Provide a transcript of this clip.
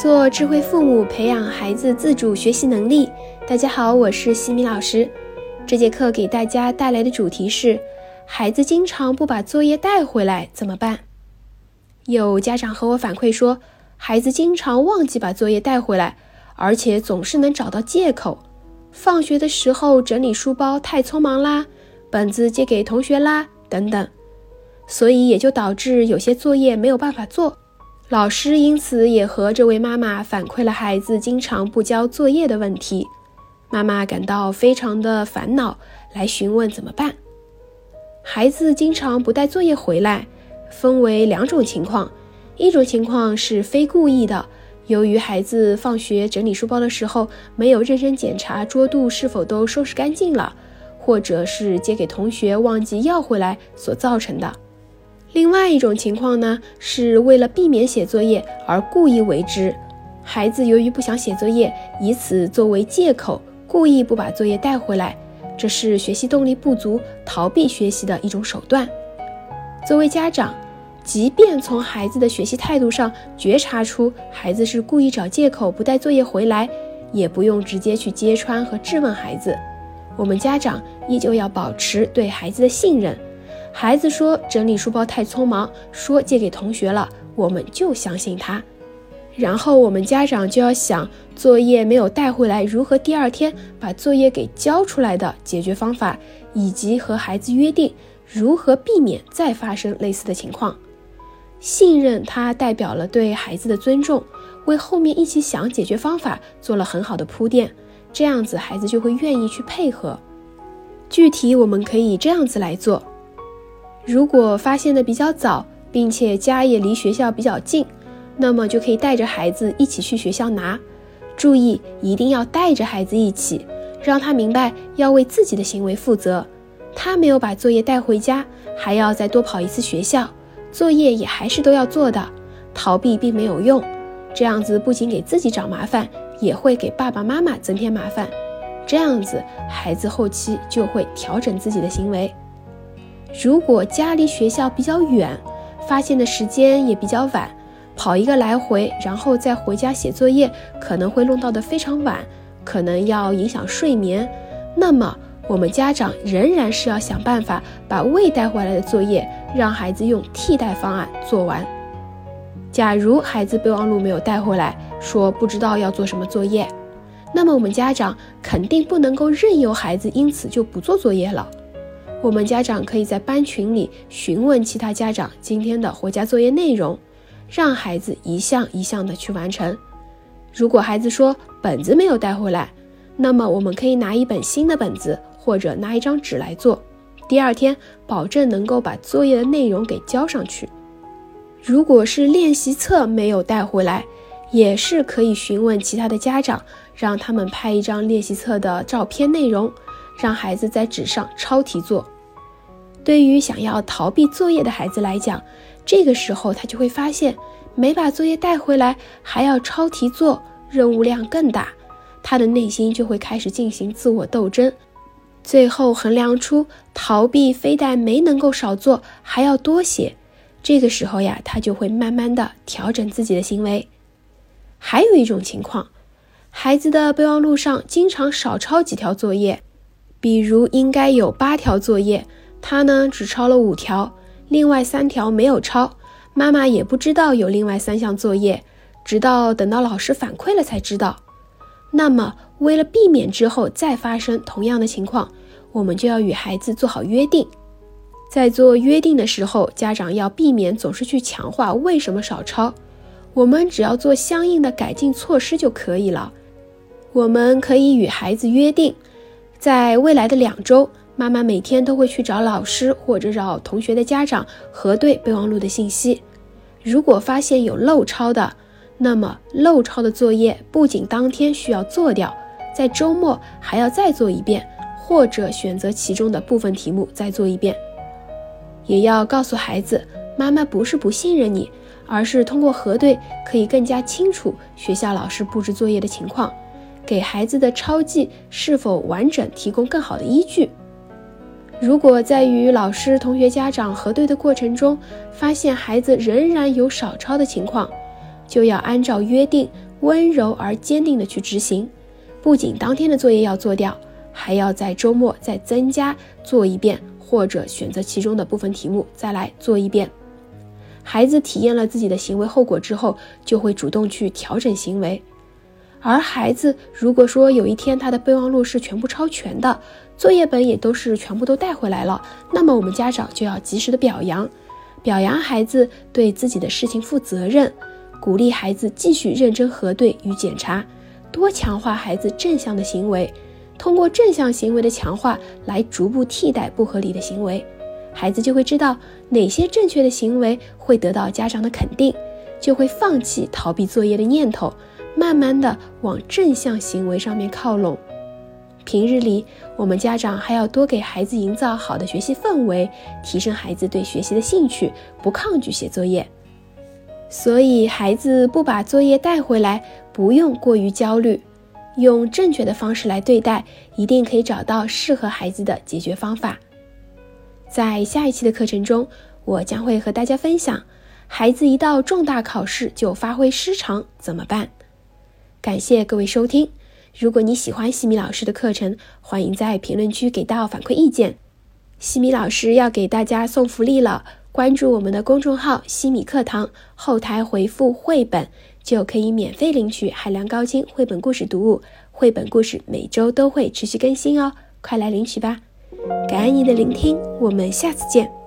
做智慧父母，培养孩子自主学习能力。大家好，我是西米老师。这节课给大家带来的主题是：孩子经常不把作业带回来怎么办？有家长和我反馈说，孩子经常忘记把作业带回来，而且总是能找到借口。放学的时候整理书包太匆忙啦，本子借给同学啦，等等，所以也就导致有些作业没有办法做。老师因此也和这位妈妈反馈了孩子经常不交作业的问题，妈妈感到非常的烦恼，来询问怎么办。孩子经常不带作业回来，分为两种情况，一种情况是非故意的，由于孩子放学整理书包的时候没有认真检查桌肚是否都收拾干净了，或者是借给同学忘记要回来所造成的。另外一种情况呢，是为了避免写作业而故意为之。孩子由于不想写作业，以此作为借口，故意不把作业带回来，这是学习动力不足、逃避学习的一种手段。作为家长，即便从孩子的学习态度上觉察出孩子是故意找借口不带作业回来，也不用直接去揭穿和质问孩子。我们家长依旧要保持对孩子的信任。孩子说整理书包太匆忙，说借给同学了，我们就相信他。然后我们家长就要想作业没有带回来，如何第二天把作业给交出来的解决方法，以及和孩子约定如何避免再发生类似的情况。信任它代表了对孩子的尊重，为后面一起想解决方法做了很好的铺垫。这样子孩子就会愿意去配合。具体我们可以这样子来做。如果发现的比较早，并且家也离学校比较近，那么就可以带着孩子一起去学校拿。注意，一定要带着孩子一起，让他明白要为自己的行为负责。他没有把作业带回家，还要再多跑一次学校，作业也还是都要做的。逃避并没有用，这样子不仅给自己找麻烦，也会给爸爸妈妈增添麻烦。这样子，孩子后期就会调整自己的行为。如果家离学校比较远，发现的时间也比较晚，跑一个来回，然后再回家写作业，可能会弄到的非常晚，可能要影响睡眠。那么我们家长仍然是要想办法把未带回来的作业，让孩子用替代方案做完。假如孩子备忘录没有带回来，说不知道要做什么作业，那么我们家长肯定不能够任由孩子因此就不做作业了。我们家长可以在班群里询问其他家长今天的回家作业内容，让孩子一项一项的去完成。如果孩子说本子没有带回来，那么我们可以拿一本新的本子或者拿一张纸来做，第二天保证能够把作业的内容给交上去。如果是练习册没有带回来，也是可以询问其他的家长，让他们拍一张练习册的照片内容。让孩子在纸上抄题做。对于想要逃避作业的孩子来讲，这个时候他就会发现，没把作业带回来还要抄题做，任务量更大，他的内心就会开始进行自我斗争，最后衡量出逃避非但没能够少做，还要多写。这个时候呀，他就会慢慢的调整自己的行为。还有一种情况，孩子的备忘录上经常少抄几条作业。比如应该有八条作业，他呢只抄了五条，另外三条没有抄，妈妈也不知道有另外三项作业，直到等到老师反馈了才知道。那么为了避免之后再发生同样的情况，我们就要与孩子做好约定。在做约定的时候，家长要避免总是去强化为什么少抄，我们只要做相应的改进措施就可以了。我们可以与孩子约定。在未来的两周，妈妈每天都会去找老师或者找同学的家长核对备忘录的信息。如果发现有漏抄的，那么漏抄的作业不仅当天需要做掉，在周末还要再做一遍，或者选择其中的部分题目再做一遍。也要告诉孩子，妈妈不是不信任你，而是通过核对可以更加清楚学校老师布置作业的情况。给孩子的抄记是否完整提供更好的依据。如果在与老师、同学、家长核对的过程中，发现孩子仍然有少抄的情况，就要按照约定温柔而坚定地去执行。不仅当天的作业要做掉，还要在周末再增加做一遍，或者选择其中的部分题目再来做一遍。孩子体验了自己的行为后果之后，就会主动去调整行为。而孩子如果说有一天他的备忘录是全部抄全的，作业本也都是全部都带回来了，那么我们家长就要及时的表扬，表扬孩子对自己的事情负责任，鼓励孩子继续认真核对与检查，多强化孩子正向的行为，通过正向行为的强化来逐步替代不合理的行为，孩子就会知道哪些正确的行为会得到家长的肯定，就会放弃逃避作业的念头。慢慢的往正向行为上面靠拢。平日里，我们家长还要多给孩子营造好的学习氛围，提升孩子对学习的兴趣，不抗拒写作业。所以，孩子不把作业带回来，不用过于焦虑，用正确的方式来对待，一定可以找到适合孩子的解决方法。在下一期的课程中，我将会和大家分享，孩子一到重大考试就发挥失常怎么办。感谢各位收听。如果你喜欢西米老师的课程，欢迎在评论区给到反馈意见。西米老师要给大家送福利了，关注我们的公众号“西米课堂”，后台回复“绘本”就可以免费领取海量高清绘本故事读物。绘本故事每周都会持续更新哦，快来领取吧！感恩你的聆听，我们下次见。